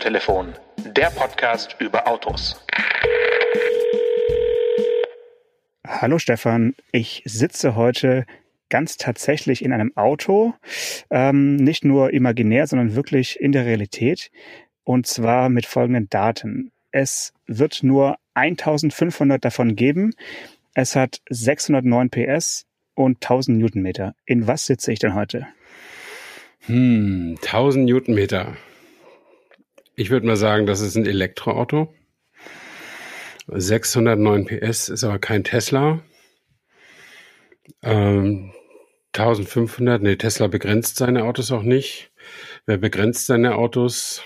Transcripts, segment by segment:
Autotelefon, der Podcast über Autos. Hallo Stefan, ich sitze heute ganz tatsächlich in einem Auto, ähm, nicht nur imaginär, sondern wirklich in der Realität. Und zwar mit folgenden Daten. Es wird nur 1500 davon geben. Es hat 609 PS und 1000 Newtonmeter. In was sitze ich denn heute? Hm, 1000 Newtonmeter. Ich würde mal sagen, das ist ein Elektroauto. 609 PS ist aber kein Tesla. Ähm, 1500, nee, Tesla begrenzt seine Autos auch nicht. Wer begrenzt seine Autos?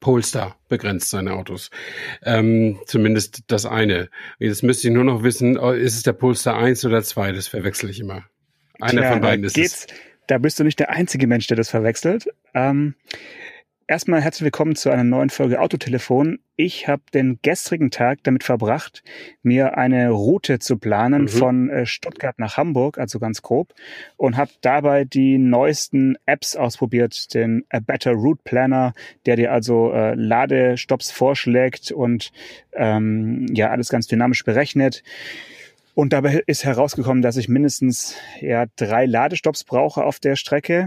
Polestar begrenzt seine Autos. Ähm, zumindest das eine. Jetzt müsste ich nur noch wissen, oh, ist es der Polestar 1 oder 2? Das verwechsel ich immer. Einer Tja, von beiden ist es. Da bist du nicht der einzige Mensch, der das verwechselt. Ähm, Erstmal herzlich willkommen zu einer neuen Folge Autotelefon. Ich habe den gestrigen Tag damit verbracht, mir eine Route zu planen mhm. von äh, Stuttgart nach Hamburg, also ganz grob, und habe dabei die neuesten Apps ausprobiert, den A Better Route Planner, der dir also äh, Ladestops vorschlägt und ähm, ja alles ganz dynamisch berechnet. Und dabei ist herausgekommen, dass ich mindestens ja drei Ladestops brauche auf der Strecke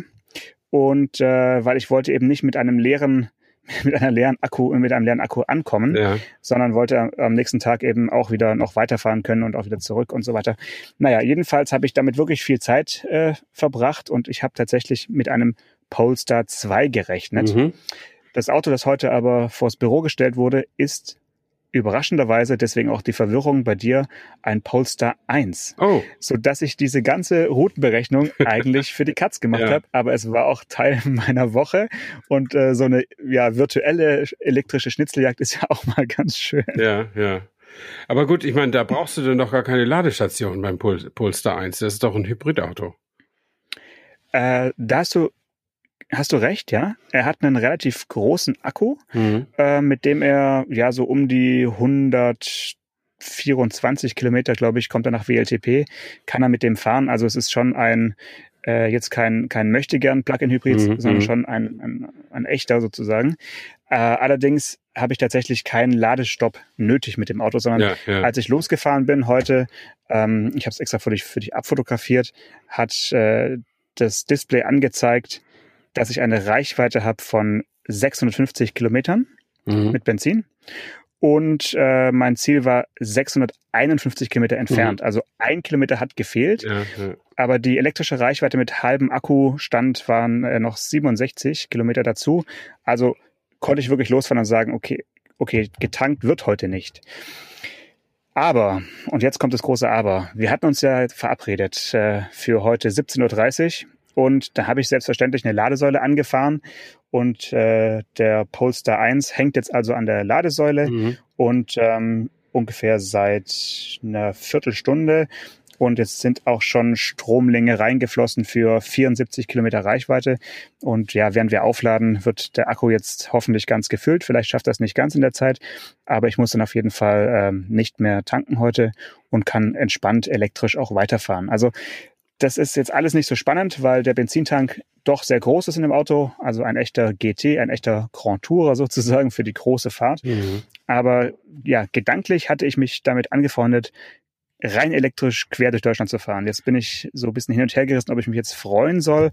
und äh, weil ich wollte eben nicht mit einem leeren mit einer leeren Akku mit einem leeren Akku ankommen, ja. sondern wollte am nächsten Tag eben auch wieder noch weiterfahren können und auch wieder zurück und so weiter. Naja, jedenfalls habe ich damit wirklich viel Zeit äh, verbracht und ich habe tatsächlich mit einem Polestar 2 gerechnet. Mhm. Das Auto, das heute aber vors Büro gestellt wurde, ist überraschenderweise, deswegen auch die Verwirrung bei dir, ein Polestar 1. Oh. Sodass ich diese ganze Routenberechnung eigentlich für die Katz gemacht ja. habe, aber es war auch Teil meiner Woche und äh, so eine ja, virtuelle elektrische Schnitzeljagd ist ja auch mal ganz schön. Ja, ja. Aber gut, ich meine, da brauchst du dann doch gar keine Ladestation beim Pol Polestar 1. Das ist doch ein Hybridauto. Äh, da hast du hast du recht, ja. Er hat einen relativ großen Akku, mhm. äh, mit dem er ja so um die 124 Kilometer, glaube ich, kommt er nach WLTP, kann er mit dem fahren. Also es ist schon ein äh, jetzt kein kein möchtegern Plug-in-Hybrid, mhm. sondern mhm. schon ein, ein, ein echter sozusagen. Äh, allerdings habe ich tatsächlich keinen Ladestopp nötig mit dem Auto, sondern ja, ja. als ich losgefahren bin heute, ähm, ich habe es extra für dich, für dich abfotografiert, hat äh, das Display angezeigt, dass ich eine Reichweite habe von 650 Kilometern mhm. mit Benzin. Und äh, mein Ziel war 651 Kilometer entfernt. Mhm. Also ein Kilometer hat gefehlt. Ja, ja. Aber die elektrische Reichweite mit halbem Akkustand waren äh, noch 67 Kilometer dazu. Also konnte ich wirklich losfahren und sagen, okay, okay, getankt wird heute nicht. Aber, und jetzt kommt das große Aber, wir hatten uns ja verabredet äh, für heute 17.30 Uhr und da habe ich selbstverständlich eine Ladesäule angefahren und äh, der Polestar 1 hängt jetzt also an der Ladesäule mhm. und ähm, ungefähr seit einer Viertelstunde und jetzt sind auch schon Stromlänge reingeflossen für 74 Kilometer Reichweite. Und ja, während wir aufladen, wird der Akku jetzt hoffentlich ganz gefüllt. Vielleicht schafft das nicht ganz in der Zeit, aber ich muss dann auf jeden Fall ähm, nicht mehr tanken heute und kann entspannt elektrisch auch weiterfahren. Also das ist jetzt alles nicht so spannend, weil der Benzintank doch sehr groß ist in dem Auto, also ein echter GT, ein echter Grand Tourer sozusagen für die große Fahrt. Mhm. Aber ja, gedanklich hatte ich mich damit angefreundet, rein elektrisch quer durch Deutschland zu fahren. Jetzt bin ich so ein bisschen hin und her gerissen, ob ich mich jetzt freuen soll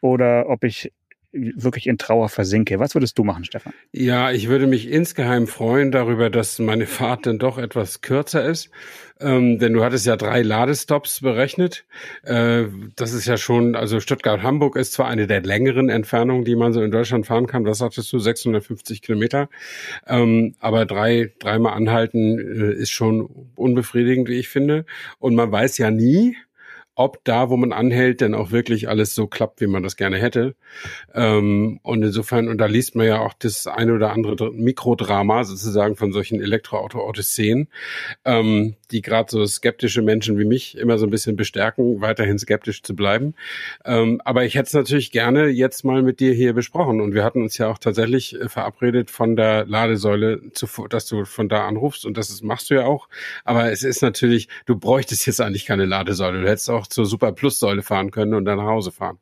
oder ob ich wirklich in Trauer versinke. Was würdest du machen, Stefan? Ja, ich würde mich insgeheim freuen darüber, dass meine Fahrt dann doch etwas kürzer ist. Ähm, denn du hattest ja drei Ladestops berechnet. Äh, das ist ja schon, also Stuttgart-Hamburg ist zwar eine der längeren Entfernungen, die man so in Deutschland fahren kann. Was sagtest du? 650 Kilometer. Ähm, aber drei, dreimal anhalten äh, ist schon unbefriedigend, wie ich finde. Und man weiß ja nie, ob da, wo man anhält, denn auch wirklich alles so klappt, wie man das gerne hätte. Ähm, und insofern, und da liest man ja auch das eine oder andere Mikrodrama sozusagen von solchen Elektroauto-Odysseen, ähm, die gerade so skeptische Menschen wie mich immer so ein bisschen bestärken, weiterhin skeptisch zu bleiben. Ähm, aber ich hätte es natürlich gerne jetzt mal mit dir hier besprochen. Und wir hatten uns ja auch tatsächlich äh, verabredet von der Ladesäule, zu, dass du von da anrufst. Und das machst du ja auch. Aber es ist natürlich, du bräuchtest jetzt eigentlich keine Ladesäule. Du hättest auch zur Super Plus Säule fahren können und dann nach Hause fahren.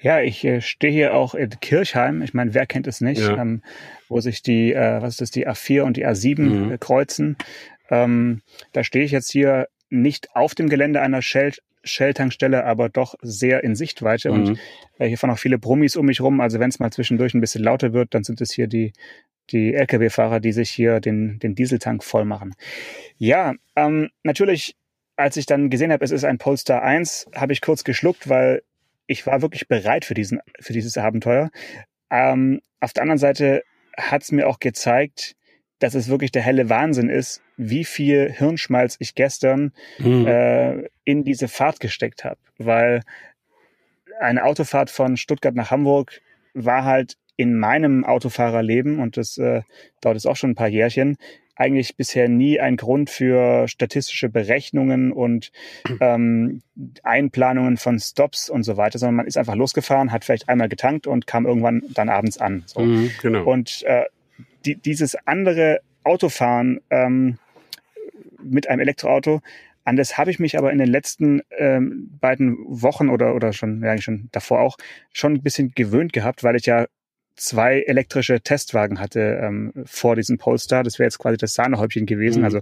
Ja, ich äh, stehe hier auch in Kirchheim. Ich meine, wer kennt es nicht, ja. ähm, wo sich die, äh, was ist das, die A4 und die A7 mhm. äh, kreuzen. Ähm, da stehe ich jetzt hier nicht auf dem Gelände einer Shell Shell-Tankstelle, aber doch sehr in Sichtweite. Mhm. Und äh, hier fahren auch viele Brummis um mich rum. Also wenn es mal zwischendurch ein bisschen lauter wird, dann sind es hier die, die Lkw-Fahrer, die sich hier den, den Dieseltank voll machen. Ja, ähm, natürlich, als ich dann gesehen habe, es ist ein Polestar 1, habe ich kurz geschluckt, weil ich war wirklich bereit für, diesen, für dieses Abenteuer. Ähm, auf der anderen Seite hat es mir auch gezeigt, dass es wirklich der helle Wahnsinn ist, wie viel Hirnschmalz ich gestern mhm. äh, in diese Fahrt gesteckt habe. Weil eine Autofahrt von Stuttgart nach Hamburg war halt in meinem Autofahrerleben, und das äh, dauert jetzt auch schon ein paar Jährchen, eigentlich bisher nie ein Grund für statistische Berechnungen und ähm, Einplanungen von Stops und so weiter, sondern man ist einfach losgefahren, hat vielleicht einmal getankt und kam irgendwann dann abends an. So. Mhm, genau. Und äh, die, dieses andere Autofahren ähm, mit einem Elektroauto, an das habe ich mich aber in den letzten ähm, beiden Wochen oder, oder schon, ja, schon davor auch, schon ein bisschen gewöhnt gehabt, weil ich ja zwei elektrische Testwagen hatte ähm, vor diesem Polestar. Das wäre jetzt quasi das Sahnehäubchen gewesen. Mhm. Also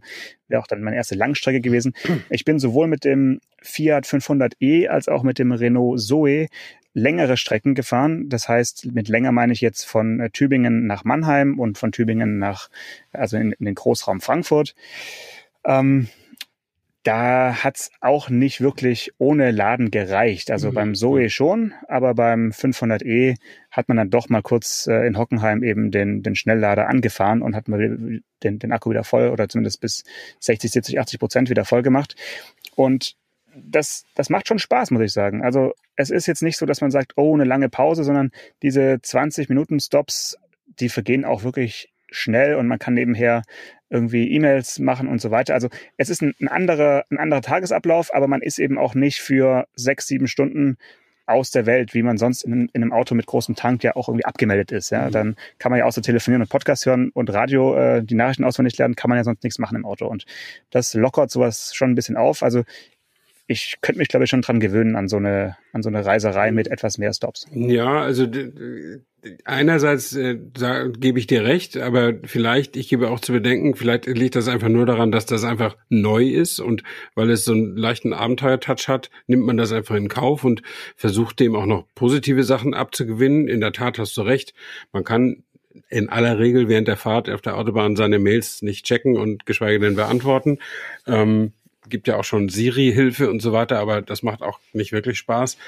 wäre auch dann meine erste Langstrecke gewesen. Ich bin sowohl mit dem Fiat 500e als auch mit dem Renault Zoe längere Strecken gefahren. Das heißt, mit länger meine ich jetzt von äh, Tübingen nach Mannheim und von Tübingen nach, also in, in den Großraum Frankfurt. Ähm, da hat's auch nicht wirklich ohne Laden gereicht. Also mhm. beim Zoe schon, aber beim 500e hat man dann doch mal kurz äh, in Hockenheim eben den, den Schnelllader angefahren und hat mal den, den Akku wieder voll oder zumindest bis 60, 70, 80 Prozent wieder voll gemacht. Und das, das macht schon Spaß, muss ich sagen. Also es ist jetzt nicht so, dass man sagt, oh, eine lange Pause, sondern diese 20 Minuten Stops, die vergehen auch wirklich schnell und man kann nebenher irgendwie E-Mails machen und so weiter. Also es ist ein, ein, anderer, ein anderer Tagesablauf, aber man ist eben auch nicht für sechs, sieben Stunden aus der Welt, wie man sonst in, in einem Auto mit großem Tank ja auch irgendwie abgemeldet ist. Ja, mhm. dann kann man ja so telefonieren und Podcast hören und Radio, äh, die Nachrichten auswendig lernen, kann man ja sonst nichts machen im Auto. Und das lockert sowas schon ein bisschen auf. Also ich könnte mich, glaube ich, schon dran gewöhnen an so eine, an so eine Reiserei mit etwas mehr Stops. Ja, also einerseits äh, gebe ich dir recht, aber vielleicht, ich gebe auch zu bedenken, vielleicht liegt das einfach nur daran, dass das einfach neu ist und weil es so einen leichten Abenteuertouch hat, nimmt man das einfach in Kauf und versucht dem auch noch positive Sachen abzugewinnen. In der Tat hast du recht. Man kann in aller Regel während der Fahrt auf der Autobahn seine Mails nicht checken und geschweige denn beantworten. Ähm, gibt ja auch schon Siri-Hilfe und so weiter, aber das macht auch nicht wirklich Spaß.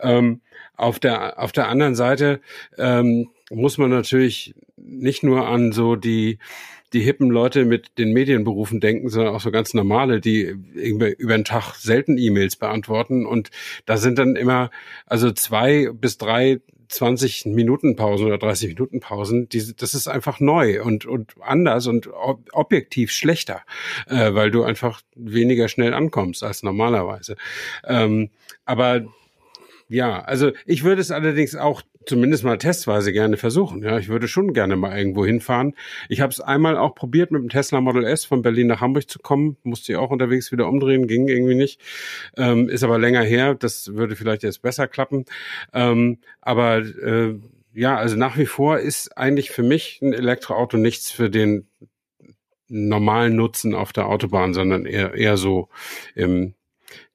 Ähm, auf der auf der anderen Seite ähm, muss man natürlich nicht nur an so die die hippen Leute mit den Medienberufen denken, sondern auch so ganz normale, die über den Tag selten E-Mails beantworten. Und da sind dann immer, also zwei bis drei 20 Minuten Pausen oder 30 Minuten Pausen, die, das ist einfach neu und, und anders und ob, objektiv schlechter, äh, weil du einfach weniger schnell ankommst als normalerweise. Ähm, aber ja, also ich würde es allerdings auch zumindest mal testweise gerne versuchen. Ja, ich würde schon gerne mal irgendwo hinfahren. Ich habe es einmal auch probiert, mit dem Tesla Model S von Berlin nach Hamburg zu kommen. Musste ich auch unterwegs wieder umdrehen, ging irgendwie nicht. Ähm, ist aber länger her. Das würde vielleicht jetzt besser klappen. Ähm, aber äh, ja, also nach wie vor ist eigentlich für mich ein Elektroauto nichts für den normalen Nutzen auf der Autobahn, sondern eher, eher so im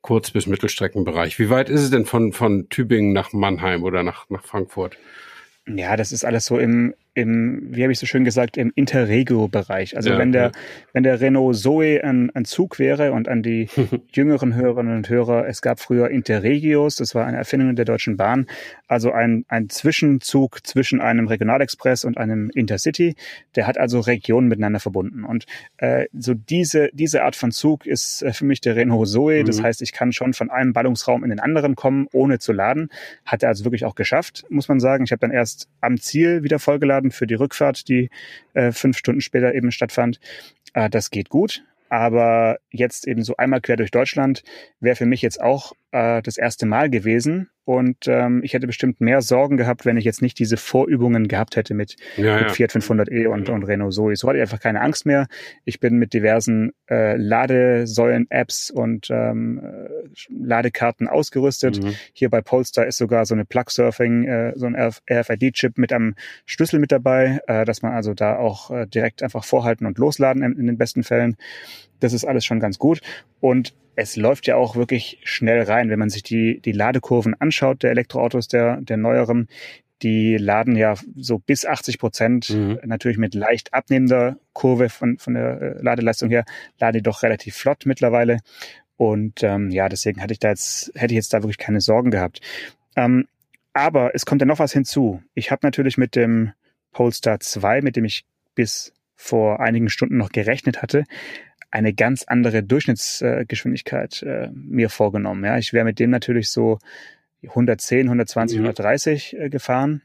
Kurz- bis Mittelstreckenbereich. Wie weit ist es denn von, von Tübingen nach Mannheim oder nach, nach Frankfurt? Ja, das ist alles so im, im, wie habe ich so schön gesagt, im Interregio-Bereich. Also ja, wenn der, ja. wenn der Renault Zoe ein, ein Zug wäre und an die jüngeren Hörerinnen und Hörer, es gab früher Interregios, das war eine Erfindung der Deutschen Bahn, also ein, ein Zwischenzug zwischen einem Regionalexpress und einem Intercity, der hat also Regionen miteinander verbunden. Und äh, so diese, diese Art von Zug ist äh, für mich der Renault Zoe. Mhm. Das heißt, ich kann schon von einem Ballungsraum in den anderen kommen, ohne zu laden. Hat er also wirklich auch geschafft, muss man sagen. Ich habe dann erst am Ziel wieder vollgeladen eingeladen für die Rückfahrt, die äh, fünf Stunden später eben stattfand. Äh, das geht gut. Aber jetzt eben so einmal quer durch Deutschland wäre für mich jetzt auch äh, das erste Mal gewesen und ähm, ich hätte bestimmt mehr Sorgen gehabt, wenn ich jetzt nicht diese Vorübungen gehabt hätte mit, Ja, mit ja. Fiat 500e und, und Renault Zoe. So hatte ich einfach keine Angst mehr. Ich bin mit diversen äh, Ladesäulen-Apps und ähm, äh, Ladekarten ausgerüstet. Mhm. Hier bei Polestar ist sogar so eine Plug-Surfing, äh, so ein RFID-Chip mit einem Schlüssel mit dabei, äh, dass man also da auch äh, direkt einfach vorhalten und losladen in, in den besten Fällen. Das ist alles schon ganz gut. Und es läuft ja auch wirklich schnell rein, wenn man sich die, die Ladekurven anschaut der Elektroautos der, der neueren. Die laden ja so bis 80 Prozent, Mhm. natürlich mit leicht abnehmender Kurve von, von der äh, Ladeleistung her, laden die doch relativ flott mittlerweile. Und ähm, ja, deswegen hatte ich da jetzt, hätte ich jetzt da wirklich keine Sorgen gehabt. Ähm, aber es kommt ja noch was hinzu. Ich habe natürlich mit dem Polestar 2, mit dem ich bis vor einigen Stunden noch gerechnet hatte, eine ganz andere Durchschnittsgeschwindigkeit äh, mir vorgenommen. Ja, ich wäre mit dem natürlich so 110, 120, Mhm. 130 äh, gefahren.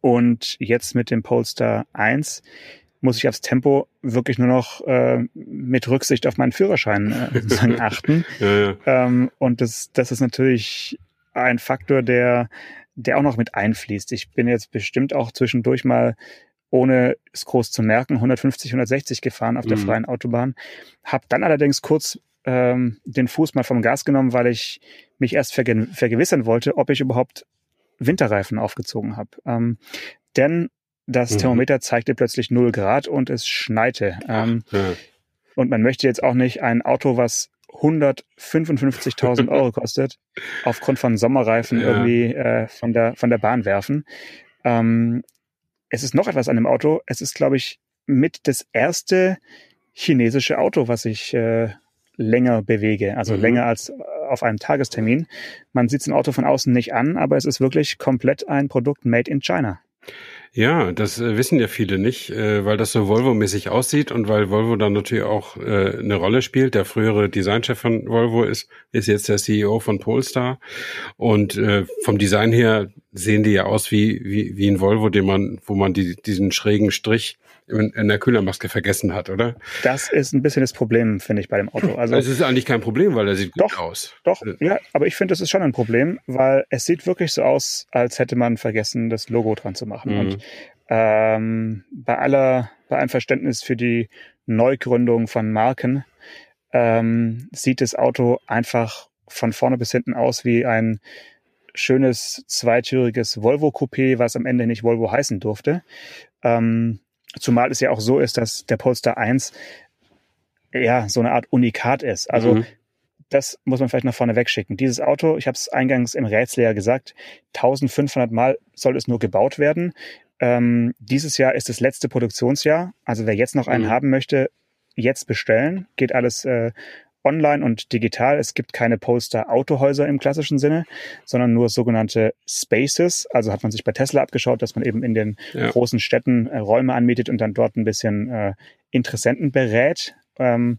Und jetzt mit dem Polestar 1 muss ich aufs Tempo wirklich nur noch äh, mit Rücksicht auf meinen Führerschein äh, achten. Ja, ja. Ähm, und das, das ist natürlich ein Faktor, der, der auch noch mit einfließt. Ich bin jetzt bestimmt auch zwischendurch mal, ohne es groß zu merken, 150, 160 gefahren auf der Mhm. freien Autobahn. Hab dann allerdings kurz ähm, den Fuß mal vom Gas genommen, weil ich mich erst verge vergewissern wollte, ob ich überhaupt Winterreifen aufgezogen habe. Ähm, denn das Mhm. Thermometer zeigte plötzlich 0 Grad und es schneite. Ähm, Ja. und man möchte jetzt auch nicht ein Auto, was 155.000 Euro kostet, aufgrund von Sommerreifen Ja. irgendwie äh, von, der, von der Bahn werfen. Ähm, es ist noch etwas an dem Auto. Es ist, glaube ich, mit das erste chinesische Auto, was ich äh, länger bewege, also Mhm. länger als äh, auf einem Tagestermin. Man sieht es im Auto von außen nicht an, aber es ist wirklich komplett ein Produkt made in China. Ja, das äh, wissen ja viele nicht, äh, weil das so Volvo-mäßig aussieht und weil Volvo dann natürlich auch äh, eine Rolle spielt. Der frühere Designchef von Volvo ist, ist jetzt der CEO von Polestar. Und vom Design her sehen die ja aus wie, wie, wie ein Volvo, den man, wo man die, diesen schrägen Strich in, in der Kühlermaske vergessen hat, oder? Das ist ein bisschen das Problem, finde ich, bei dem Auto. Also es ist eigentlich kein Problem, weil er sieht gut Doch. aus. Doch, ja, aber ich finde, das ist schon ein Problem, weil es sieht wirklich so aus, als hätte man vergessen, das Logo dran zu machen. Mhm. Und ähm, bei aller, bei allem Verständnis für die Neugründung von Marken, ähm, sieht das Auto einfach von vorne bis hinten aus wie ein schönes zweitüriges Volvo Coupé, was am Ende nicht Volvo heißen durfte. Ähm, zumal es ja auch so ist, dass der Polestar 1 ja so eine Art Unikat ist. Also Mhm. das muss man vielleicht noch vorne wegschicken. Dieses Auto, ich habe es eingangs im Rätsel ja gesagt, 1500 Mal soll es nur gebaut werden. Ähm, dieses Jahr ist das letzte Produktionsjahr. Also wer jetzt noch einen Mhm. haben möchte, jetzt bestellen. Geht alles äh, online und digital. Es gibt keine Polestar-Autohäuser im klassischen Sinne, sondern nur sogenannte Spaces. Also hat man sich bei Tesla abgeschaut, dass man eben in den Ja. großen Städten äh, Räume anmietet und dann dort ein bisschen äh, Interessenten berät. Ähm,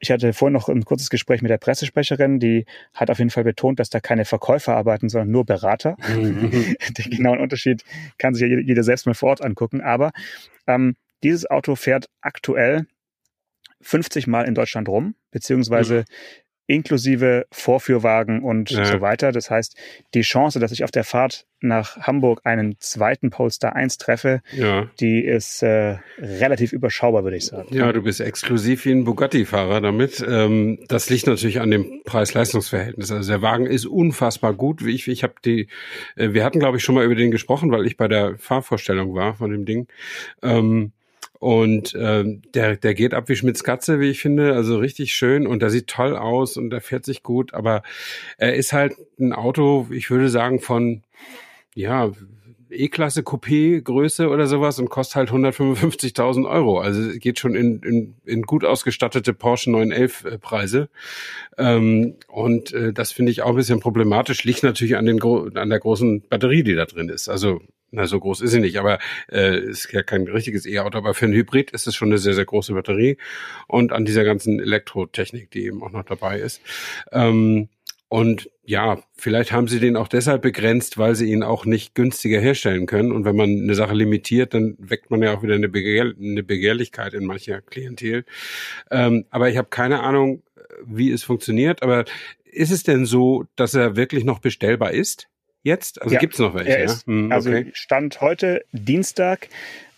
ich hatte vorhin noch ein kurzes Gespräch mit der Pressesprecherin, die hat auf jeden Fall betont, dass da keine Verkäufer arbeiten, sondern nur Berater. Mhm. Den genauen Unterschied kann sich ja jeder, jeder selbst mal vor Ort angucken. Aber ähm, dieses Auto fährt aktuell 50 Mal in Deutschland rum, beziehungsweise inklusive Vorführwagen und Ja. so weiter. Das heißt, die Chance, dass ich auf der Fahrt nach Hamburg einen zweiten Polestar 1 treffe, ja. die ist äh, relativ überschaubar, würde ich sagen. Ja, du bist exklusiv wie ein Bugatti-Fahrer damit. Ähm, das liegt natürlich an dem Preis-Leistungs-Verhältnis. Also der Wagen ist unfassbar gut. Ich, ich habe die, äh, wir hatten glaube ich schon mal über den gesprochen, weil ich bei der Fahrvorstellung war von dem Ding. Ähm, und ähm, der, der geht ab wie Schmitz Katze, wie ich finde. Also richtig schön und der sieht toll aus und der fährt sich gut. Aber er ist halt ein Auto, ich würde sagen, von ja, E-Klasse Coupé Größe oder sowas und kostet halt 155.000 Euro. Also geht schon in, in, in gut ausgestattete Porsche 911 äh, Preise. Ähm, und äh, das finde ich auch ein bisschen problematisch. Liegt natürlich an, den an der großen Batterie, die da drin ist. Also na, so groß ist sie nicht, aber äh, ist ja kein richtiges E-Auto, aber für ein Hybrid ist es schon eine sehr, sehr große Batterie und an dieser ganzen Elektrotechnik, die eben auch noch dabei ist. Ähm, und ja, vielleicht haben sie den auch deshalb begrenzt, weil sie ihn auch nicht günstiger herstellen können. Und wenn man eine Sache limitiert, dann weckt man ja auch wieder eine, Begehr eine Begehrlichkeit in mancher Klientel. Ähm, aber ich habe keine Ahnung, wie es funktioniert. Aber ist es denn so, dass er wirklich noch bestellbar ist? Jetzt? Also ja, gibt's noch welche? Ist, ja? hm, also okay. Stand heute Dienstag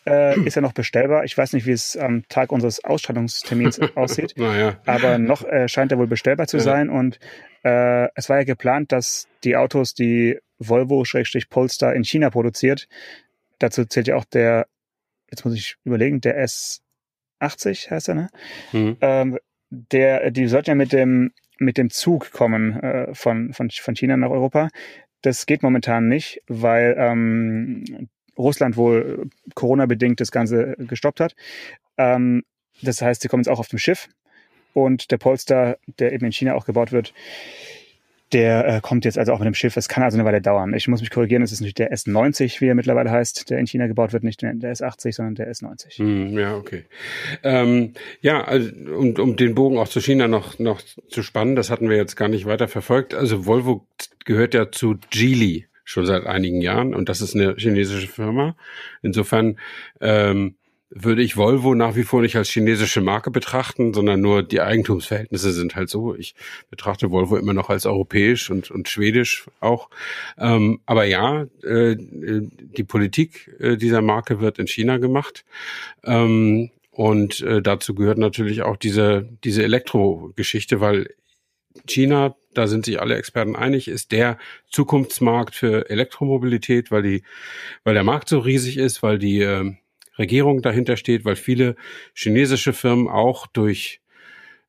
äh, ist er noch bestellbar. Ich weiß nicht, wie es am Tag unseres Ausstrahlungstermins aussieht, naja. aber noch äh, scheint er wohl bestellbar zu sein. Und äh, es war ja geplant, dass die Autos, die Volvo-Polestar in China produziert, dazu zählt ja auch der, jetzt muss ich überlegen, der S80 heißt er, ne? Mhm. Ähm, der, die sollten ja mit dem mit dem Zug kommen äh, von, von, von China nach Europa. Das geht momentan nicht, weil ähm, Russland wohl Corona-bedingt das Ganze gestoppt hat. Ähm, das heißt, sie kommen jetzt auch auf dem Schiff. Und der Polestar, der eben in China auch gebaut wird, der äh, kommt jetzt also auch mit dem Schiff. Es kann also eine Weile dauern. Ich muss mich korrigieren, es ist nicht der S90, wie er mittlerweile heißt, der in China gebaut wird, nicht der S80, sondern der S90. Hm, ja, okay. Ähm, ja, also, um, um den Bogen auch zu China noch, noch zu spannen, das hatten wir jetzt gar nicht weiter verfolgt. Also Volvo gehört ja zu Geely schon seit einigen Jahren und das ist eine chinesische Firma. Insofern ähm, würde ich Volvo nach wie vor nicht als chinesische Marke betrachten, sondern nur die Eigentumsverhältnisse sind halt so. Ich betrachte Volvo immer noch als europäisch und, und schwedisch auch. Ähm, aber ja, äh, die Politik äh, dieser Marke wird in China gemacht. Ähm, und äh, dazu gehört natürlich auch diese, diese Elektrogeschichte, weil China, da sind sich alle Experten einig, ist der Zukunftsmarkt für Elektromobilität, weil die, weil der Markt so riesig ist, weil die äh, Regierung dahinter steht, weil viele chinesische Firmen auch durch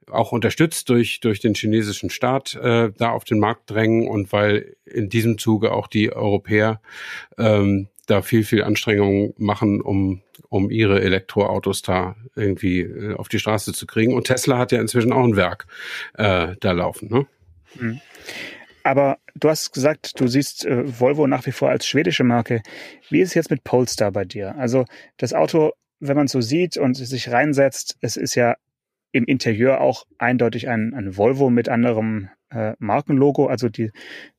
auch unterstützt durch durch den chinesischen Staat äh, da auf den Markt drängen und weil in diesem Zuge auch die Europäer ähm, da viel viel Anstrengungen machen, um um ihre Elektroautos da irgendwie äh, auf die Straße zu kriegen. Und Tesla hat ja inzwischen auch ein Werk äh, da laufen. Ne? Mhm. Aber du hast gesagt, du siehst äh, Volvo nach wie vor als schwedische Marke. Wie ist es jetzt mit Polestar bei dir? Also das Auto, wenn man so sieht und sich reinsetzt, es ist ja im Interieur auch eindeutig ein, ein Volvo mit anderem äh, Markenlogo, also die,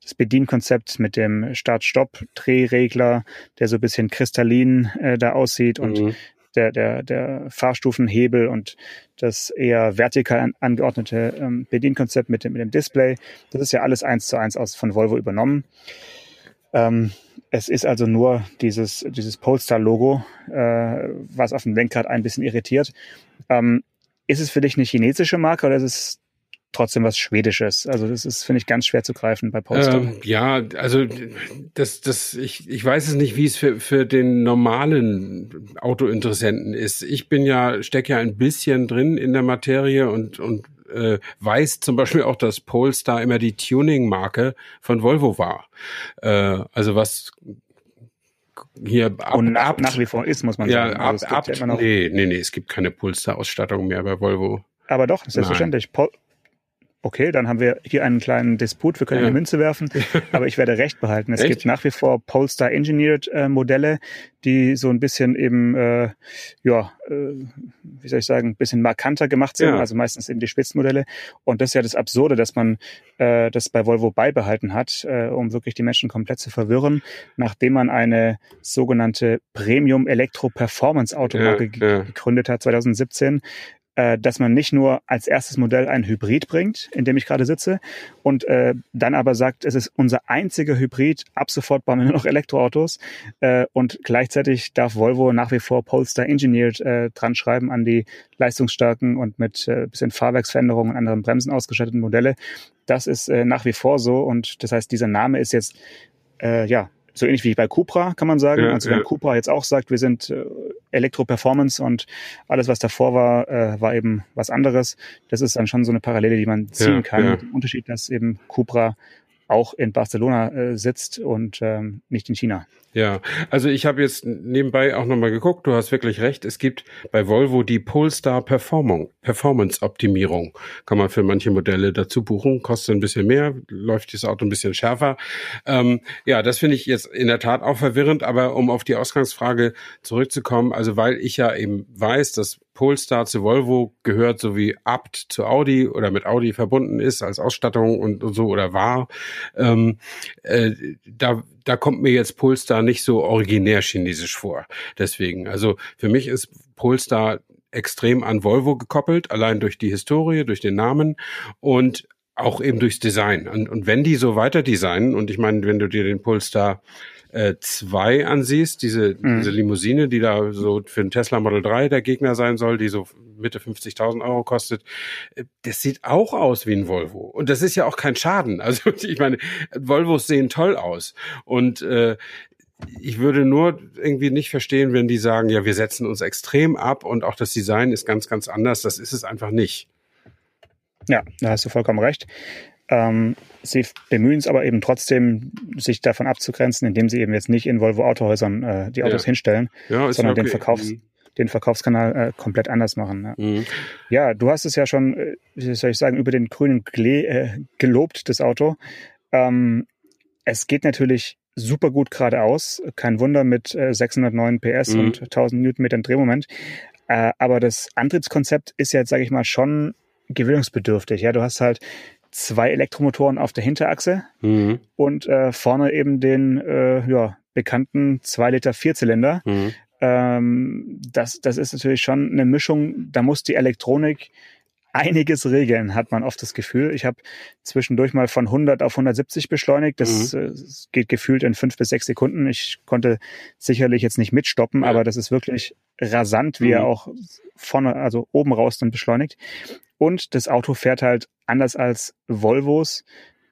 das Bedienkonzept mit dem Start-Stopp-Drehregler, der so ein bisschen kristallin äh, da aussieht und mhm der, der, der Fahrstufenhebel und das eher vertikal an, angeordnete ähm, Bedienkonzept mit dem, mit dem Display. Das ist ja alles eins zu eins aus von Volvo übernommen. Ähm, es ist also nur dieses, dieses Polestar-Logo, äh, was auf dem Lenkrad ein bisschen irritiert. Ähm, ist es für dich eine chinesische Marke oder ist es trotzdem was Schwedisches. Also das ist, finde ich, ganz schwer zu greifen bei Polestar. Ähm, ja, also das, das, ich, ich weiß es nicht, wie es für, für den normalen Autointeressenten ist. Ich bin ja, stecke ja ein bisschen drin in der Materie und, und äh, weiß zum Beispiel auch, dass Polestar immer die Tuning-Marke von Volvo war. Äh, also was hier ab, und nach, ab, nach wie vor ist, muss man ja, sagen. Also ab, ab, ja nee, nee, nee, es gibt keine Polestar-Ausstattung mehr bei Volvo. Aber doch, selbstverständlich. Pol Okay, dann haben wir hier einen kleinen Disput. Wir können ja. eine Münze werfen, aber ich werde recht behalten. Es Echt? gibt nach wie vor Polestar Engineered äh, Modelle, die so ein bisschen eben, äh, ja, äh, wie soll ich sagen, ein bisschen markanter gemacht sind. Ja. Also meistens eben die Spitzenmodelle. Und das ist ja das Absurde, dass man äh, das bei Volvo beibehalten hat, äh, um wirklich die Menschen komplett zu verwirren, nachdem man eine sogenannte Premium Elektro Performance Automarke ja, gegründet hat 2017 äh, dass man nicht nur als erstes Modell ein Hybrid bringt, in dem ich gerade sitze, und äh, dann aber sagt, es ist unser einziger Hybrid, ab sofort bauen wir nur noch Elektroautos. Äh, und gleichzeitig darf Volvo nach wie vor Polestar Engineered äh, dran schreiben an die leistungsstarken und mit äh, bisschen Fahrwerksveränderungen und anderen Bremsen ausgestatteten Modelle. Das ist äh, nach wie vor so und das heißt, dieser Name ist jetzt äh, ja so ähnlich wie bei Cupra, kann man sagen. Ja, also wenn ja. Cupra jetzt auch sagt, wir sind äh, Elektro-Performance und alles, was davor war, äh, war eben was anderes. Das ist dann schon so eine Parallele, die man ziehen ja, kann. Mit dem Unterschied, dass eben Cupra auch in Barcelona äh, sitzt und ähm, nicht in China. Ja, also ich habe jetzt nebenbei auch nochmal geguckt, du hast wirklich recht, es gibt bei Volvo die Polestar Performance, Performance Optimierung. Kann man für manche Modelle dazu buchen, kostet ein bisschen mehr, läuft das Auto ein bisschen schärfer. Ähm, ja, das finde ich jetzt in der Tat auch verwirrend, aber um auf die Ausgangsfrage zurückzukommen, also weil ich ja eben weiß, dass Polestar zu Volvo gehört, so wie Abt zu Audi oder mit Audi verbunden ist als Ausstattung und, so oder war, ähm, äh, da da kommt mir jetzt Polestar nicht so originär chinesisch vor. Deswegen, also für mich ist Polestar extrem an Volvo gekoppelt, allein durch die Historie, durch den Namen und auch eben durchs Design. Und, und wenn die so weiter designen, und ich meine, wenn du dir den Polestar äh, 2 ansiehst, diese, mhm. diese Limousine, die da so für den Tesla Model 3 der Gegner sein soll, die so Mitte 50.000 Euro kostet, äh, das sieht auch aus wie ein Volvo. Und das ist ja auch kein Schaden. Also ich meine, Volvos sehen toll aus. Und äh, ich würde nur irgendwie nicht verstehen, wenn die sagen, ja, wir setzen uns extrem ab und auch das Design ist ganz, ganz anders. Das ist es einfach nicht. Ja, da hast du vollkommen recht. Ähm, sie bemühen es aber eben trotzdem, sich davon abzugrenzen, indem sie eben jetzt nicht in Volvo Autohäusern äh, die Autos ja. hinstellen, ja, sondern okay. den, Verkaufs-, mhm. den Verkaufskanal äh, komplett anders machen. Ja. Mhm. ja. du hast es ja schon, äh, wie soll ich sagen, über den grünen Klee äh, gelobt, das Auto. Ähm, es geht natürlich super gut geradeaus. Kein Wunder mit äh, 609 PS mhm. und 1000 Newtonmetern Drehmoment. Äh, aber das Antrittskonzept ist jetzt, sage ich mal, schon gewöhnungsbedürftig. Ja, du hast halt zwei Elektromotoren auf der Hinterachse mhm. und äh, vorne eben den äh, ja, bekannten 2 Liter Vierzylinder. Mhm. Ähm, das, das ist natürlich schon eine Mischung, da muss die Elektronik einiges regeln, hat man oft das Gefühl. Ich habe zwischendurch mal von 100 auf 170 beschleunigt. Das mhm. äh, geht gefühlt in fünf bis sechs Sekunden. Ich konnte sicherlich jetzt nicht mitstoppen, ja. aber das ist wirklich rasant, wie mhm. er auch vorne, also oben raus dann beschleunigt. Und das Auto fährt halt anders als Volvos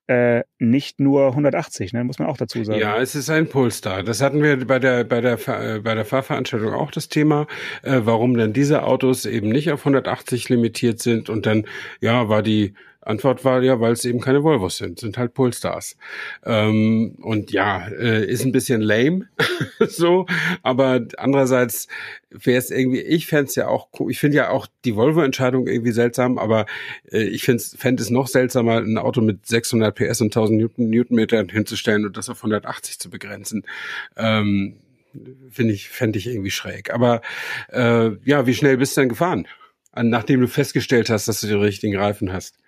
äh, nicht nur 180, ne, muss man auch dazu sagen. Ja, es ist ein Polestar. Das hatten wir bei der bei der äh, bei der Fahrveranstaltung auch das Thema, äh, warum denn diese Autos eben nicht auf 180 limitiert sind und dann ja war die Antwort war ja, weil es eben keine Volvos sind, sind halt Polestars. Ähm, und ja, äh, ist ein bisschen lame, so, aber andererseits wäre es irgendwie, ich fände es ja auch, ich finde ja auch die Volvo-Entscheidung irgendwie seltsam, aber äh, ich fände es noch seltsamer, ein Auto mit 600 PS und 1000 Newton, Newtonmetern hinzustellen und das auf 180 zu begrenzen. Ähm, finde ich, fände ich irgendwie schräg. Aber äh, ja, wie schnell bist du denn gefahren? Nachdem du festgestellt hast, dass du die richtigen Reifen hast.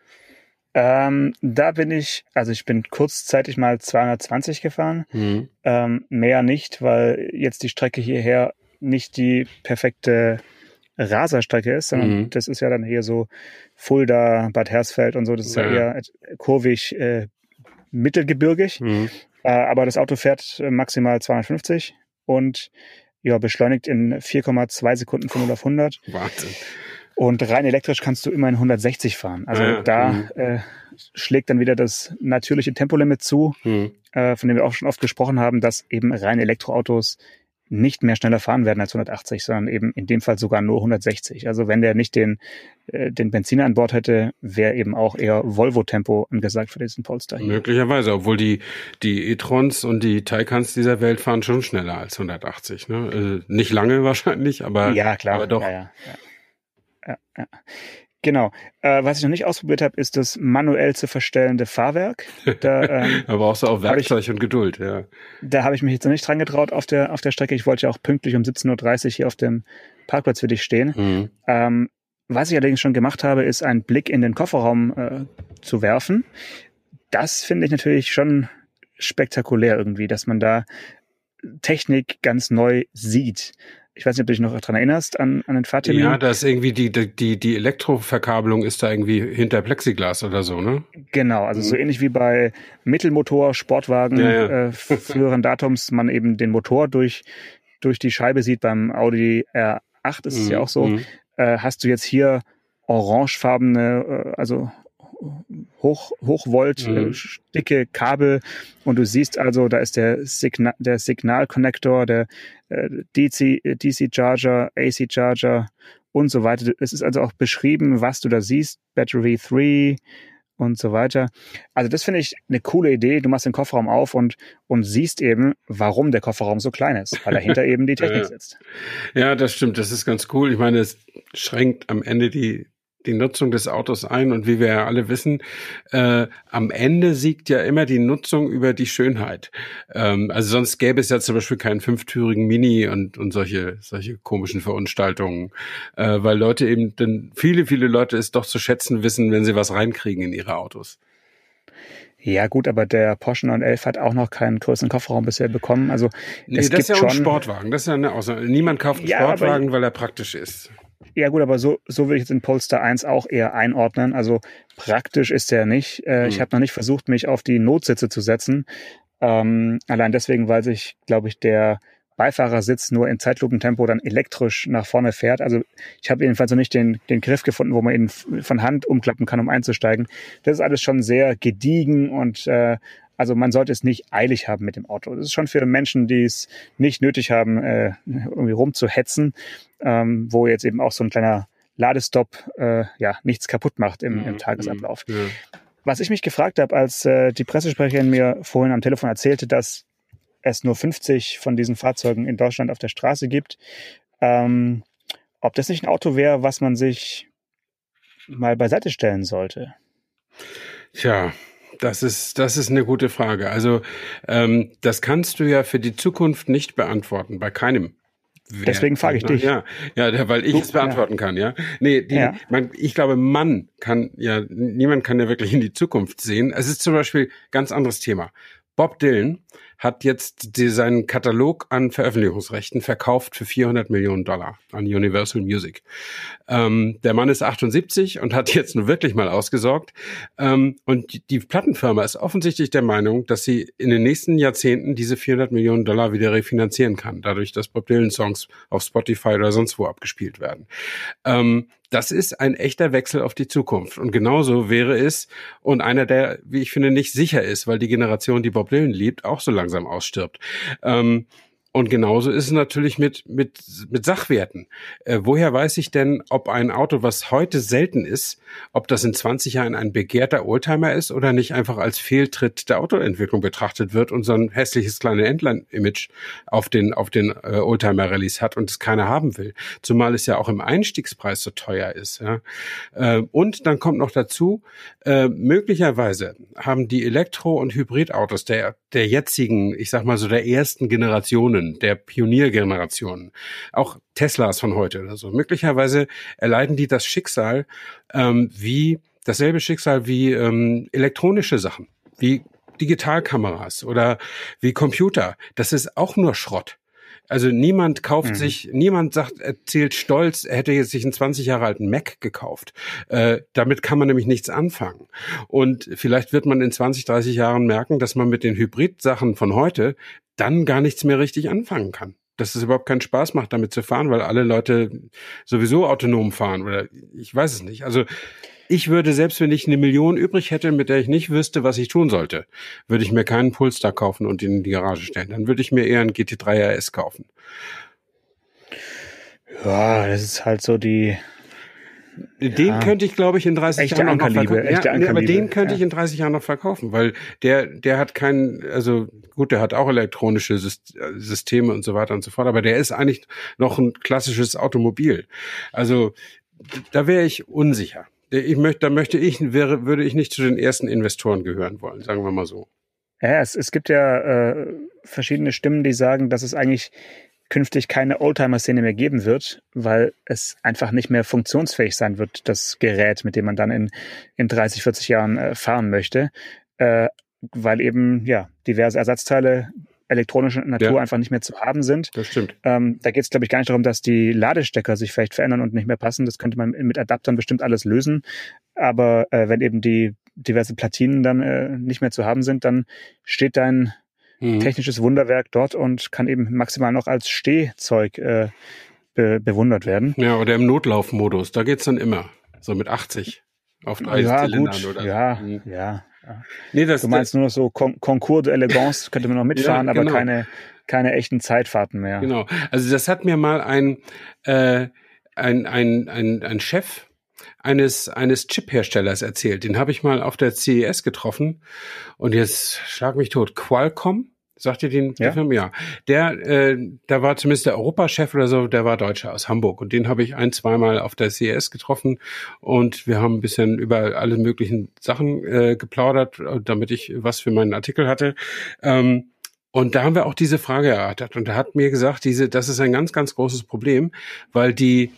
Ähm, da bin ich, also ich bin kurzzeitig mal 220 gefahren, mhm. ähm, mehr nicht, weil jetzt die Strecke hierher nicht die perfekte Raserstrecke ist, sondern mhm. das ist ja dann hier so Fulda, Bad Hersfeld und so, das ist ja, ja eher kurvig, äh, mittelgebirgig. Mhm. Äh, aber das Auto fährt äh, maximal 250 und ja, beschleunigt in 4,2 Sekunden von 0 auf 100. Wahnsinn. Und rein elektrisch kannst du immerhin 160 fahren. Also ja, da mhm. äh, schlägt dann wieder das natürliche Tempolimit zu, mhm. äh, von dem wir auch schon oft gesprochen haben, dass eben rein Elektroautos nicht mehr schneller fahren werden als 180, sondern eben in dem Fall sogar nur 160. Also wenn der nicht den, äh, den Benziner an Bord hätte, wäre eben auch eher Volvo-Tempo angesagt für diesen Polestar. Hier. Möglicherweise, obwohl die, die e-trons und die Taycans dieser Welt fahren schon schneller als 180. Ne? Also nicht lange wahrscheinlich, aber, ja, klar. aber doch. Ja, ja, ja ja, ja. Genau. Äh, was ich noch nicht ausprobiert habe, ist das manuell zu verstellende Fahrwerk. Da, ähm, Aber auch so auch Werkzeug ich, und Geduld, ja. Da habe ich mich jetzt noch nicht dran getraut auf der, auf der Strecke. Ich wollte ja auch pünktlich um 17.30 Uhr hier auf dem Parkplatz für dich stehen. Mhm. Ähm, was ich allerdings schon gemacht habe, ist einen Blick in den Kofferraum äh, zu werfen. Das finde ich natürlich schon spektakulär irgendwie, dass man da Technik ganz neu sieht. Ich weiß nicht, ob du dich noch daran erinnerst an, an den Fahrtermin. Ja, da ist irgendwie die, die, die Elektroverkabelung ist da irgendwie hinter Plexiglas oder so, ne? Genau, also mhm. so ähnlich wie bei Mittelmotor, Sportwagen ja, ja. Äh, früheren Datums man eben den Motor durch, durch die Scheibe sieht. Beim Audi R8 ist es mhm. ja auch so. Mhm. Äh, hast du jetzt hier orangefarbene, äh, also Hoch, Hochvolt, mhm. dicke Kabel und du siehst also, da ist der, Signa der Signalkonnektor, der äh, DC, DC Charger, AC Charger und so weiter. Es ist also auch beschrieben, was du da siehst, Battery 3 und so weiter. Also das finde ich eine coole Idee. Du machst den Kofferraum auf und, und siehst eben, warum der Kofferraum so klein ist, weil dahinter eben die Technik sitzt. Ja, das stimmt. Das ist ganz cool. Ich meine, es schränkt am Ende die die Nutzung des Autos ein und wie wir ja alle wissen, äh, am Ende siegt ja immer die Nutzung über die Schönheit. Ähm, also sonst gäbe es ja zum Beispiel keinen fünftürigen Mini und, und solche, solche komischen Verunstaltungen, äh, weil Leute eben, denn viele, viele Leute es doch zu schätzen wissen, wenn sie was reinkriegen in ihre Autos. Ja, gut, aber der Porsche 911 hat auch noch keinen größeren Kofferraum bisher bekommen. Also nee, es das gibt ist ja auch ein Sportwagen. Das ist ja eine Ausnahme. Niemand kauft einen ja, Sportwagen, weil er praktisch ist. Ja gut, aber so, so würde ich jetzt den Polestar 1 auch eher einordnen. Also praktisch ist der nicht. Äh, mhm. Ich habe noch nicht versucht, mich auf die Notsitze zu setzen. Ähm, allein deswegen, weil sich, glaube ich, der Beifahrersitz nur in Zeitlupentempo dann elektrisch nach vorne fährt. Also ich habe jedenfalls noch nicht den, den Griff gefunden, wo man ihn von Hand umklappen kann, um einzusteigen. Das ist alles schon sehr gediegen und äh, also man sollte es nicht eilig haben mit dem Auto. Das ist schon für Menschen, die es nicht nötig haben, äh, irgendwie rumzuhetzen, ähm, wo jetzt eben auch so ein kleiner Ladestopp äh, ja nichts kaputt macht im, im mhm. Tagesablauf. Ja. Was ich mich gefragt habe, als äh, die Pressesprecherin mir vorhin am Telefon erzählte, dass es nur 50 von diesen Fahrzeugen in Deutschland auf der Straße gibt. Ähm, ob das nicht ein Auto wäre, was man sich mal beiseite stellen sollte? Tja, das ist, das ist eine gute Frage. Also ähm, das kannst du ja für die Zukunft nicht beantworten, bei keinem. Deswegen frage ich dich. Ja, ja, weil ich es beantworten ja. kann, ja. Nee, die, ja. Man, ich glaube, man kann ja, niemand kann ja wirklich in die Zukunft sehen. Es ist zum Beispiel ganz anderes Thema. Bob Dylan hat jetzt die, seinen Katalog an Veröffentlichungsrechten verkauft für 400 Millionen Dollar an Universal Music. Ähm, der Mann ist 78 und hat jetzt nur wirklich mal ausgesorgt. Ähm, und die Plattenfirma ist offensichtlich der Meinung, dass sie in den nächsten Jahrzehnten diese 400 Millionen Dollar wieder refinanzieren kann, dadurch, dass Bob Dylan Songs auf Spotify oder sonst wo abgespielt werden. Ähm, das ist ein echter Wechsel auf die Zukunft. Und genauso wäre es, und einer, der, wie ich finde, nicht sicher ist, weil die Generation, die Bob Dylan liebt, auch so langsam ausstirbt. Ähm, und genauso ist es natürlich mit, mit, mit Sachwerten. Äh, woher weiß ich denn, ob ein Auto, was heute selten ist, ob das in 20 Jahren ein begehrter Oldtimer ist oder nicht einfach als Fehltritt der Autoentwicklung betrachtet wird und so ein hässliches kleine Endland-Image auf den, auf den äh, Oldtimer-Rallyes hat und es keiner haben will. Zumal es ja auch im Einstiegspreis so teuer ist. Ja. Äh, und dann kommt noch dazu, äh, möglicherweise haben die Elektro- und Hybridautos der, der jetzigen, ich sag mal so der ersten Generationen Generationen, der Pioniergenerationen, auch Teslas von heute oder so. Möglicherweise erleiden die das Schicksal ähm, wie dasselbe Schicksal wie ähm, elektronische Sachen, wie Digitalkameras oder wie Computer. Das ist auch nur Schrott. Also niemand kauft mhm. sich, niemand sagt, erzählt stolz, er hätte jetzt sich einen 20 Jahre alten Mac gekauft. Äh, damit kann man nämlich nichts anfangen. Und vielleicht wird man in 20, 30 Jahren merken, dass man mit den Hybrid-Sachen von heute dann gar nichts mehr richtig anfangen kann. Dass es überhaupt keinen Spaß macht, damit zu fahren, weil alle Leute sowieso autonom fahren oder ich weiß es nicht. Also ich würde, selbst wenn ich eine Million übrig hätte, mit der ich nicht wüsste, was ich tun sollte, würde ich mir keinen Polestar kaufen und ihn in die Garage stellen. Dann würde ich mir eher einen GT3 RS kaufen. Ja, das ist halt so die, den ja. könnte ich, glaube ich, in 30 echte Jahren noch verkaufen. Ja, nee, aber den könnte ja. ich in 30 Jahren noch verkaufen, weil der, der hat keinen, also gut, der hat auch elektronische Systeme und so weiter und so fort, aber der ist eigentlich noch ein klassisches Automobil. Also da wäre ich unsicher. Ich möchte, da möchte ich, wäre, würde ich nicht zu den ersten Investoren gehören wollen, sagen wir mal so. Ja, es, es gibt ja äh, verschiedene Stimmen, die sagen, dass es eigentlich künftig keine Oldtimer-Szene mehr geben wird, weil es einfach nicht mehr funktionsfähig sein wird, das Gerät, mit dem man dann in, in 30, 40 Jahren äh, fahren möchte, äh, weil eben ja diverse Ersatzteile elektronischer Natur ja. einfach nicht mehr zu haben sind. Das stimmt. Ähm, da geht es, glaube ich, gar nicht darum, dass die Ladestecker sich vielleicht verändern und nicht mehr passen. Das könnte man mit Adaptern bestimmt alles lösen. Aber äh, wenn eben die diverse Platinen dann äh, nicht mehr zu haben sind, dann steht dein mhm. technisches Wunderwerk dort und kann eben maximal noch als Stehzeug äh, be bewundert werden. Ja, oder im Notlaufmodus, da geht's dann immer. So mit 80 auf drei ja, Zylindern gut. oder ja, mhm. ja, ja. Nee, das, du meinst nur noch so Con Concours d'Elegance, könnte man noch mitfahren, ja, genau. aber keine, keine echten Zeitfahrten mehr. Genau. Also das hat mir mal ein, äh, ein, ein, ein, ein Chef eines, eines Chip-Herstellers erzählt. Den habe ich mal auf der CES getroffen und jetzt schlag mich tot. Qualcomm? Sagt ihr den, ja? Film? Ja. Der, äh, da war zumindest der Europachef oder so, der war Deutscher aus Hamburg. Und den habe ich ein, zweimal auf der CES getroffen. Und wir haben ein bisschen über alle möglichen Sachen äh, geplaudert, damit ich was für meinen Artikel hatte. Ähm, und da haben wir auch diese Frage erörtert. Und er hat mir gesagt, diese, das ist ein ganz, ganz großes Problem, weil die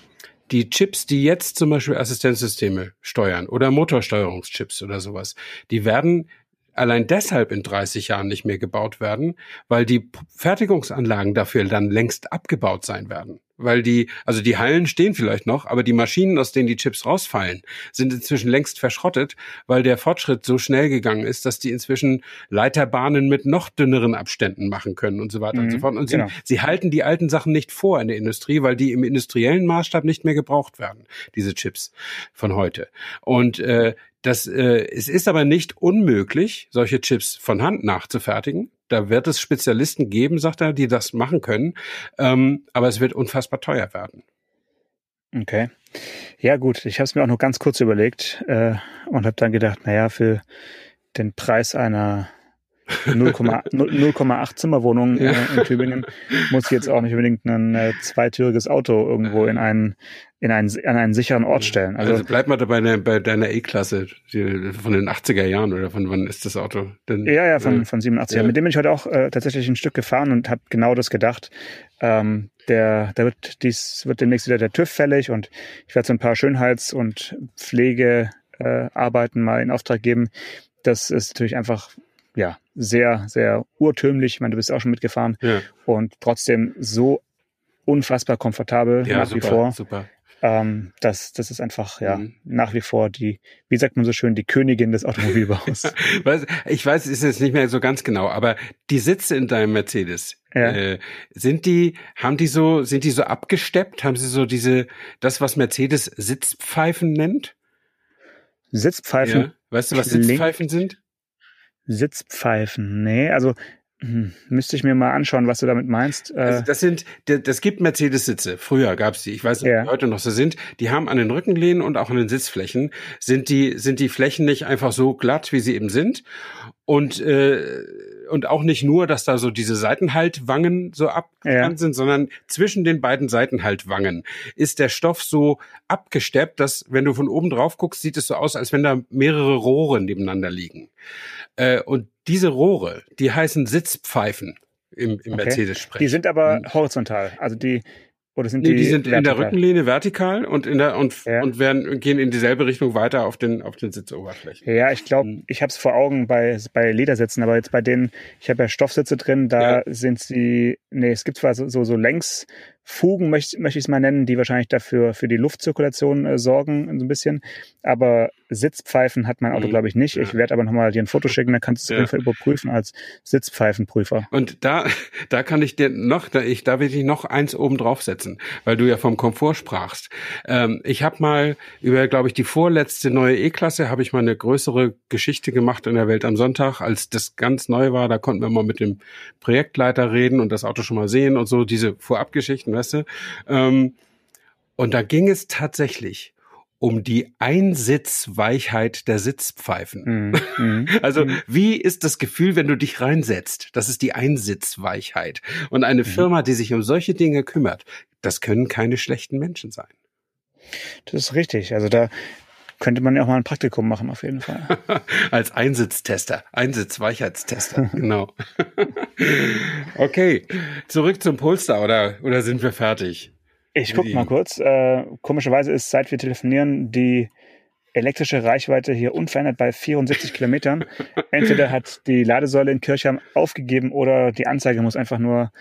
die Chips, die jetzt zum Beispiel Assistenzsysteme steuern oder Motorsteuerungschips oder sowas, die werden allein deshalb in 30 Jahren nicht mehr gebaut werden, weil die Fertigungsanlagen dafür dann längst abgebaut sein werden. Weil die, also die Hallen stehen vielleicht noch, aber die Maschinen, aus denen die Chips rausfallen, sind inzwischen längst verschrottet, weil der Fortschritt so schnell gegangen ist, dass die inzwischen Leiterbahnen mit noch dünneren Abständen machen können und so weiter mhm, und so mhm, fort. Und genau. sie, sie halten die alten Sachen nicht vor in der Industrie, weil die im industriellen Maßstab nicht mehr gebraucht werden, diese Chips von heute. Und äh, das, äh, es ist aber nicht unmöglich, solche Chips von Hand nachzufertigen. Da wird es Spezialisten geben, sagt er, die das machen können. Ähm, aber es wird unfassbar teuer werden. Okay. Ja gut, ich habe es mir auch nur ganz kurz überlegt äh, und habe dann gedacht, naja, für den Preis einer 0,8 Zimmerwohnung ja. äh, in Tübingen muss ich jetzt auch nicht unbedingt ein äh, zweitüriges Auto irgendwo in einen in einen, an einen sicheren Ort stellen. Also, also bleib mal dabei bei, bei deiner E-Klasse von den 80er Jahren oder von wann ist das Auto? Denn, ja, ja, von, äh, von 87 ja. Mit dem bin ich heute auch äh, tatsächlich ein Stück gefahren und habe genau das gedacht. Ähm, der, der wird dies wird demnächst wieder der TÜV fällig und ich werde so ein paar Schönheits- und Pflegearbeiten äh, mal in Auftrag geben. Das ist natürlich einfach ja sehr, sehr urtümlich. Ich meine, du bist auch schon mitgefahren ja. und trotzdem so unfassbar komfortabel ja, nach super, wie vor. Super. Ähm, das, das ist einfach ja mhm. nach wie vor die, wie sagt man so schön, die Königin des Automobilbaus. ich weiß, es ist jetzt nicht mehr so ganz genau, aber die Sitze in deinem Mercedes, ja. äh, sind die, haben die so, sind die so abgesteppt? Haben sie so diese, das, was Mercedes Sitzpfeifen nennt? Sitzpfeifen? Ja. Weißt du, was Sitzpfeifen sind? Sitzpfeifen, nee, also hm, müsste ich mir mal anschauen, was du damit meinst. Äh, also das sind, das gibt Mercedes-Sitze. Früher gab's die. Ich weiß nicht, ja. ob die heute noch so sind. Die haben an den Rückenlehnen und auch an den Sitzflächen sind die sind die Flächen nicht einfach so glatt, wie sie eben sind und äh, und auch nicht nur, dass da so diese Seitenhaltwangen so abgetrennt ja. sind, sondern zwischen den beiden Seitenhaltwangen ist der Stoff so abgesteppt, dass wenn du von oben drauf guckst, sieht es so aus, als wenn da mehrere Rohre nebeneinander liegen. Äh, und diese Rohre, die heißen Sitzpfeifen im, im okay. Mercedes-Sprech. Die sind aber horizontal. Also die, oder sind nee, die, die sind vertikal? in der Rückenlehne vertikal und in der und ja. und werden gehen in dieselbe Richtung weiter auf den auf den Sitzoberflächen. Ja, ich glaube, hm. ich habe es vor Augen bei bei Ledersitzen, aber jetzt bei denen, ich habe ja Stoffsitze drin, da ja. sind sie, nee, es gibt zwar so so, so längs Fugen möchte, möchte ich es mal nennen, die wahrscheinlich dafür für die Luftzirkulation äh, sorgen, so ein bisschen. Aber Sitzpfeifen hat mein Auto, mhm. glaube ich, nicht. Ja. Ich werde aber nochmal dir ein Foto schicken, dann kannst du es ja. auf jeden Fall überprüfen als Sitzpfeifenprüfer. Und da, da kann ich dir noch, da, ich, da will ich noch eins oben draufsetzen, weil du ja vom Komfort sprachst. Ähm, ich habe mal über, glaube ich, die vorletzte neue E-Klasse, habe ich mal eine größere Geschichte gemacht in der Welt am Sonntag, als das ganz neu war. Da konnten wir mal mit dem Projektleiter reden und das Auto schon mal sehen und so diese Vorabgeschichten weißt du? Ähm, und da ging es tatsächlich um die Einsitzweichheit der Sitzpfeifen. Mm, mm, also mm. wie ist das Gefühl, wenn du dich reinsetzt? Das ist die Einsitzweichheit. Und eine mhm. Firma, die sich um solche Dinge kümmert, das können keine schlechten Menschen sein. Das ist richtig. Also da könnte man ja auch mal ein Praktikum machen, auf jeden Fall. Als Einsitztester, Einsitzweichheitstester, genau. okay, zurück zum Polster oder, oder sind wir fertig? Ich guck mal kurz. Äh, komischerweise ist, seit wir telefonieren, die elektrische Reichweite hier unverändert bei 74 Kilometern. Entweder hat die Ladesäule in Kirchheim aufgegeben oder die Anzeige muss einfach nur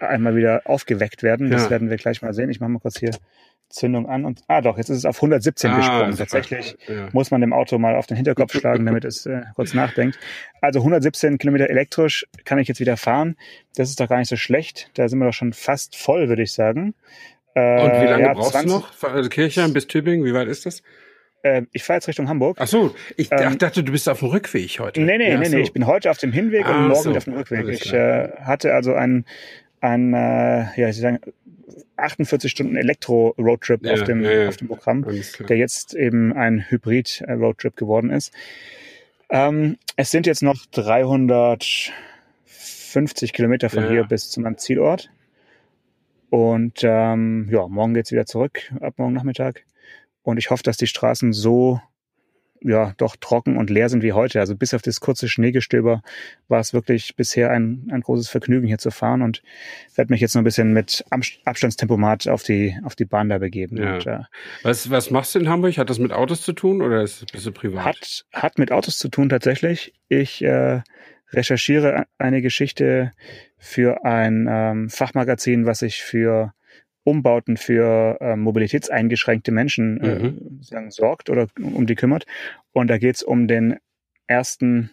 einmal wieder aufgeweckt werden. Das ja. werden wir gleich mal sehen. Ich mache mal kurz hier Zündung an und ah doch, jetzt ist es auf 117 ah, gesprungen. Tatsächlich ja. muss man dem Auto mal auf den Hinterkopf schlagen, damit es äh, kurz nachdenkt. Also 117 Kilometer elektrisch kann ich jetzt wieder fahren. Das ist doch gar nicht so schlecht. Da sind wir doch schon fast voll, würde ich sagen. Äh, und wie lange ja, brauchst 20, du noch? Also Kirchheim bis Tübingen, wie weit ist das? Äh, ich fahre jetzt Richtung Hamburg. Ach so, ich ähm, dachte, du bist auf dem Rückweg heute. Nee, nee, ja, nee, so. nee, ich bin heute auf dem Hinweg ah, und morgen so. auf dem Rückweg. Ich äh, hatte also einen, ein, äh, ja, ich sagen, 48 Stunden Elektro-Roadtrip ja, auf, dem, ja, ja. auf dem Programm, der jetzt eben ein Hybrid-Roadtrip geworden ist. Ähm, es sind jetzt noch 350 Kilometer von hier bis zu meinem Zielort. Und ähm, ja, morgen geht's wieder zurück, ab morgen Nachmittag. Und ich hoffe, dass die Straßen so ja doch trocken und leer sind wie heute. Also bis auf das kurze Schneegestöber war es wirklich bisher ein, ein großes Vergnügen hier zu fahren und werde mich jetzt noch ein bisschen mit Abstandstempomat auf die auf die Bahn da begeben. Ja. Und, äh, Was, was machst du in Hamburg? Hat das mit Autos zu tun oder ist bist du privat? hat hat mit Autos zu tun tatsächlich. Ich äh, recherchiere eine Geschichte für ein ähm, Fachmagazin, was sich für Umbauten für äh, mobilitätseingeschränkte Menschen äh, Mhm. sorgt oder um die kümmert. Und da geht's um den ersten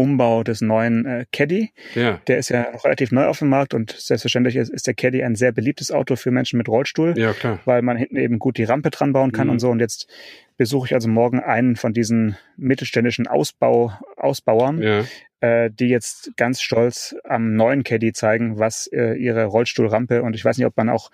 Umbau des neuen äh, Caddy. ja, Der ist ja noch relativ neu auf dem Markt und selbstverständlich ist, ist der Caddy ein sehr beliebtes Auto für Menschen mit Rollstuhl, ja weil man hinten eben gut die Rampe dran bauen kann Mhm. und so. Und jetzt besuche ich also morgen einen von diesen mittelständischen Ausbau, Ausbauern, Ja, äh, die jetzt ganz stolz am neuen Caddy zeigen, was äh, ihre Rollstuhlrampe und ich weiß nicht, ob man auch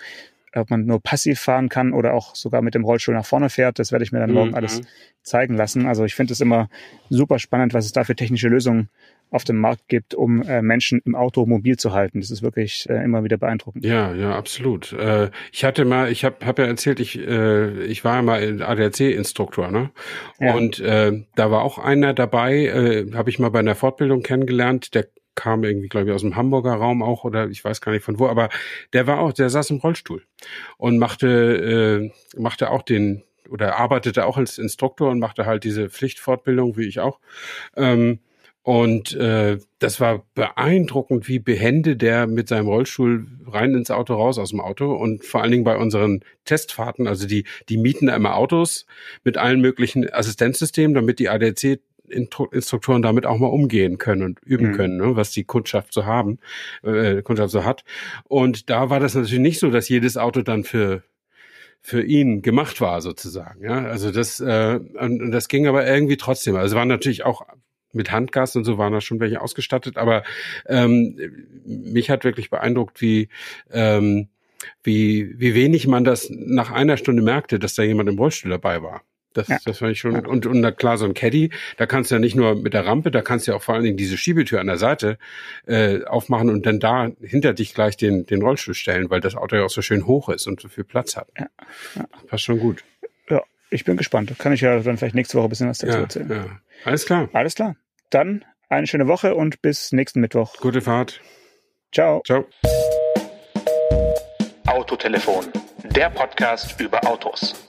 ob man nur passiv fahren kann oder auch sogar mit dem Rollstuhl nach vorne fährt. Das werde ich mir dann morgen Mhm. alles zeigen lassen. Also ich finde es immer super spannend, was es da für technische Lösungen auf dem Markt gibt, um äh, Menschen im Auto mobil zu halten. Das ist wirklich äh, immer wieder beeindruckend. Ja, ja, absolut. Äh, ich hatte mal, ich habe hab ja erzählt, ich, äh, ich war ja mal ADAC-Instruktor, ne? Ja. Und äh, da war auch einer dabei, äh, habe ich mal bei einer Fortbildung kennengelernt, der kam irgendwie, glaube ich, aus dem Hamburger Raum auch oder ich weiß gar nicht von wo, aber der war auch, der saß im Rollstuhl und machte, äh, machte auch den oder arbeitete auch als Instruktor und machte halt diese Pflichtfortbildung, wie ich auch. Ähm, und äh, das war beeindruckend, wie behende der mit seinem Rollstuhl rein ins Auto, raus aus dem Auto. Und vor allen Dingen bei unseren Testfahrten, also die, die mieten da immer Autos mit allen möglichen Assistenzsystemen, damit die ADAC Instruktoren damit auch mal umgehen können und üben Mhm. können, ne, was die Kundschaft so haben, äh, Kundschaft so hat. Und da war das natürlich nicht so, dass jedes Auto dann für für ihn gemacht war sozusagen. Ja, also das äh, und, und das ging aber irgendwie trotzdem. Also es waren natürlich auch mit Handgas und so waren da schon welche ausgestattet, aber ähm, mich hat wirklich beeindruckt, wie ähm, wie wie wenig man das nach einer Stunde merkte, dass da jemand im Rollstuhl dabei war. Das, Ja. das fand ich schon. Und, und na klar, so ein Caddy, da kannst du ja nicht nur mit der Rampe, da kannst du ja auch vor allen Dingen diese Schiebetür an der Seite äh, aufmachen und dann da hinter dich gleich den, den Rollstuhl stellen, weil das Auto ja auch so schön hoch ist und so viel Platz hat. Ja. Ja. Passt schon gut. Ja, ich bin gespannt. Kann ich ja dann vielleicht nächste Woche ein bisschen was dazu Ja, erzählen. ja. Alles klar. Alles klar. Dann eine schöne Woche und bis nächsten Mittwoch. Gute Fahrt. Ciao. Ciao. Autotelefon, der Podcast über Autos.